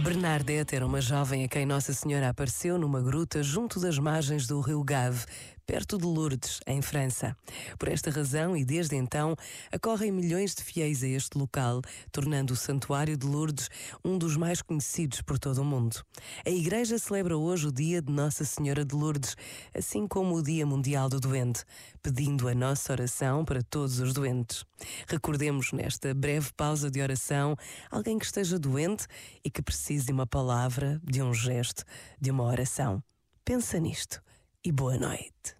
Bernadette era uma jovem a quem Nossa Senhora apareceu numa gruta junto das margens do rio Gave, perto de Lourdes, em França. Por esta razão, e desde então, acorrem milhões de fiéis a este local, tornando o Santuário de Lourdes um dos mais conhecidos por todo o mundo. A Igreja celebra hoje o dia de Nossa Senhora de Lourdes, assim como o Dia Mundial do Doente, pedindo a nossa oração para todos os doentes. Recordemos nesta breve pausa de oração alguém que esteja doente e que precise de uma palavra, de um gesto, de uma oração. Pensa nisto e boa noite.